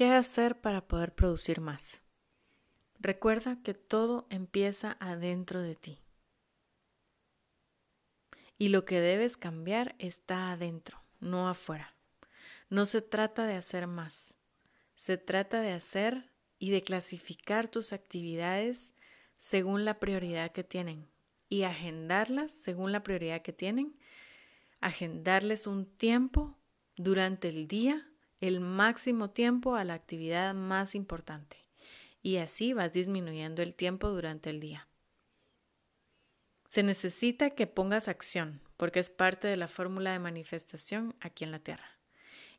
¿Qué hacer para poder producir más? Recuerda que todo empieza adentro de ti. Y lo que debes cambiar está adentro, no afuera. No se trata de hacer más, se trata de hacer y de clasificar tus actividades según la prioridad que tienen y agendarlas según la prioridad que tienen, agendarles un tiempo durante el día, el máximo tiempo a la actividad más importante. Y así vas disminuyendo el tiempo durante el día. Se necesita que pongas acción, porque es parte de la fórmula de manifestación aquí en la Tierra.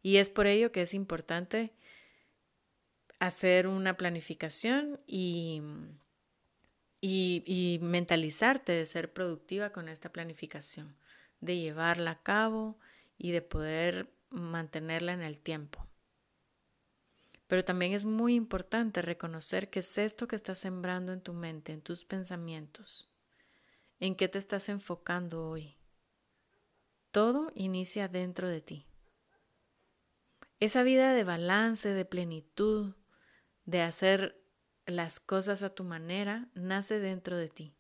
Y es por ello que es importante hacer una planificación y, y, mentalizarte de ser productiva con esta planificación, de llevarla a cabo y de poder mantenerla en el tiempo. Pero también es muy importante reconocer que es esto que estás sembrando en tu mente, en tus pensamientos. ¿En qué te estás enfocando hoy? Todo inicia dentro de ti. Esa vida de balance, de plenitud, de hacer las cosas a tu manera, nace dentro de ti.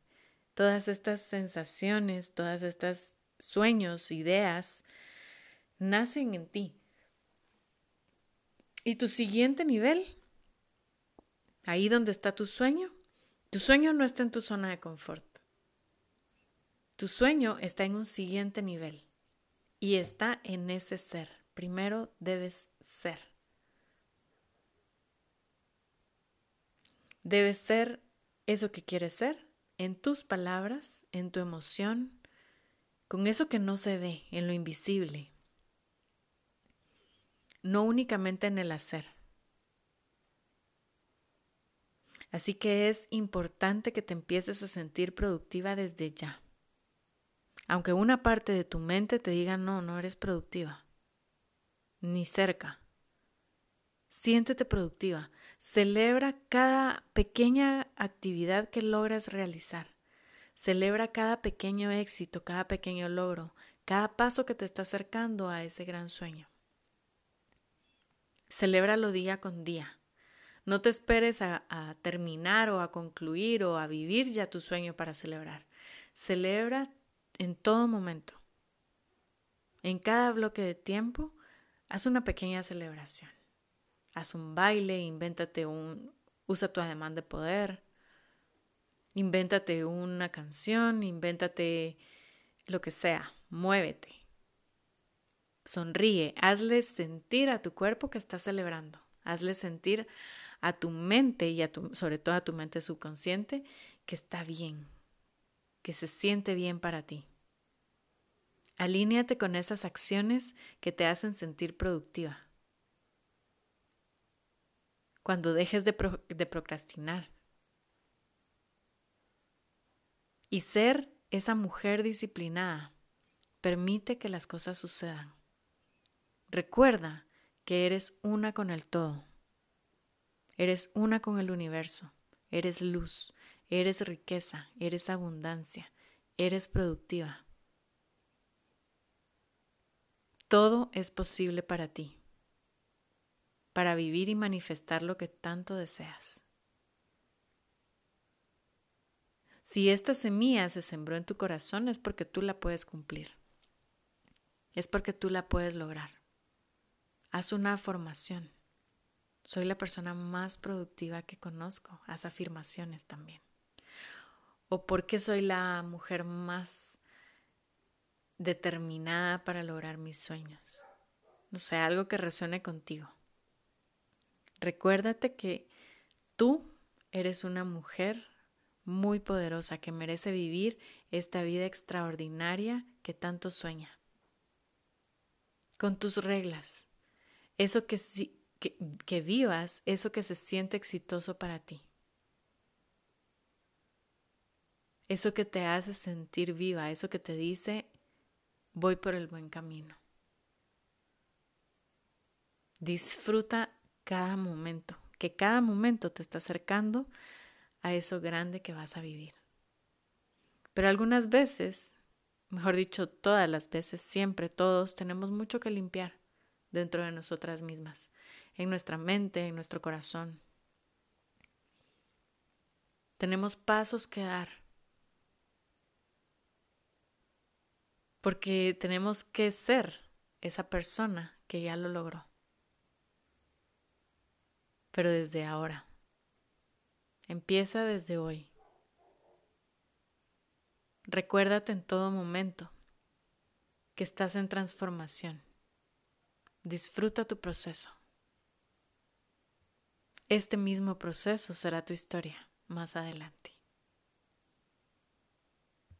Todas estas sensaciones, todas estas sueños, ideas, nacen en ti. Y tu siguiente nivel, ahí donde está tu sueño, tu sueño no está en tu zona de confort. Tu sueño está en un siguiente nivel y está en ese ser. Primero debes ser. Debes ser eso que quieres ser, en tus palabras, en tu emoción, con eso que no se ve, en lo invisible. No únicamente en el hacer. Así que es importante que te empieces a sentir productiva desde ya aunque una parte de tu mente te diga no, no eres productiva, ni cerca. Siéntete productiva. Celebra cada pequeña actividad que logras realizar. Celebra cada pequeño éxito, cada pequeño logro, cada paso que te está acercando a ese gran sueño. Celébralo día con día. No te esperes a, a, terminar o a concluir o a vivir ya tu sueño para celebrar. Celebra en todo momento. En cada bloque de tiempo, haz una pequeña celebración. Haz un baile, invéntate un, usa tu ademán de poder, invéntate una canción, invéntate lo que sea, muévete. Sonríe, hazle sentir a tu cuerpo que estás celebrando, hazle sentir a tu mente y a tu, sobre todo a tu mente subconsciente que está bien, que se siente bien para ti. Alíneate con esas acciones que te hacen sentir productiva. Cuando dejes de, de procrastinar. Y ser esa mujer disciplinada permite que las cosas sucedan. Recuerda que eres una con el todo. Eres una con el universo. Eres luz. Eres riqueza. Eres abundancia. Eres productiva. Todo es posible para ti, para vivir y manifestar lo que tanto deseas. Si esta semilla se sembró en tu corazón es porque tú la puedes cumplir. Es porque tú la puedes lograr. Haz una afirmación. Soy la persona más productiva que conozco. Haz afirmaciones también. O porque soy la mujer más determinada para lograr mis sueños. No sé, algo que resuene contigo. Recuérdate que tú eres una mujer muy poderosa que merece vivir esta vida extraordinaria que tanto sueña. Con tus reglas, eso que, que, que vivas, eso que se siente exitoso para ti. Eso que te hace sentir viva, eso que te dice, voy por el buen camino. Disfruta cada momento, que cada momento te está acercando a eso grande que vas a vivir. Pero algunas veces, mejor dicho, todas las veces, siempre, todos tenemos mucho que limpiar, dentro de nosotras mismas, en nuestra mente, en nuestro corazón. Tenemos pasos que dar. Porque tenemos que ser esa persona que ya lo logró. Pero desde ahora. Empieza desde hoy. Recuérdate en todo momento que estás en transformación. Disfruta tu proceso. Este mismo proceso será tu historia más adelante.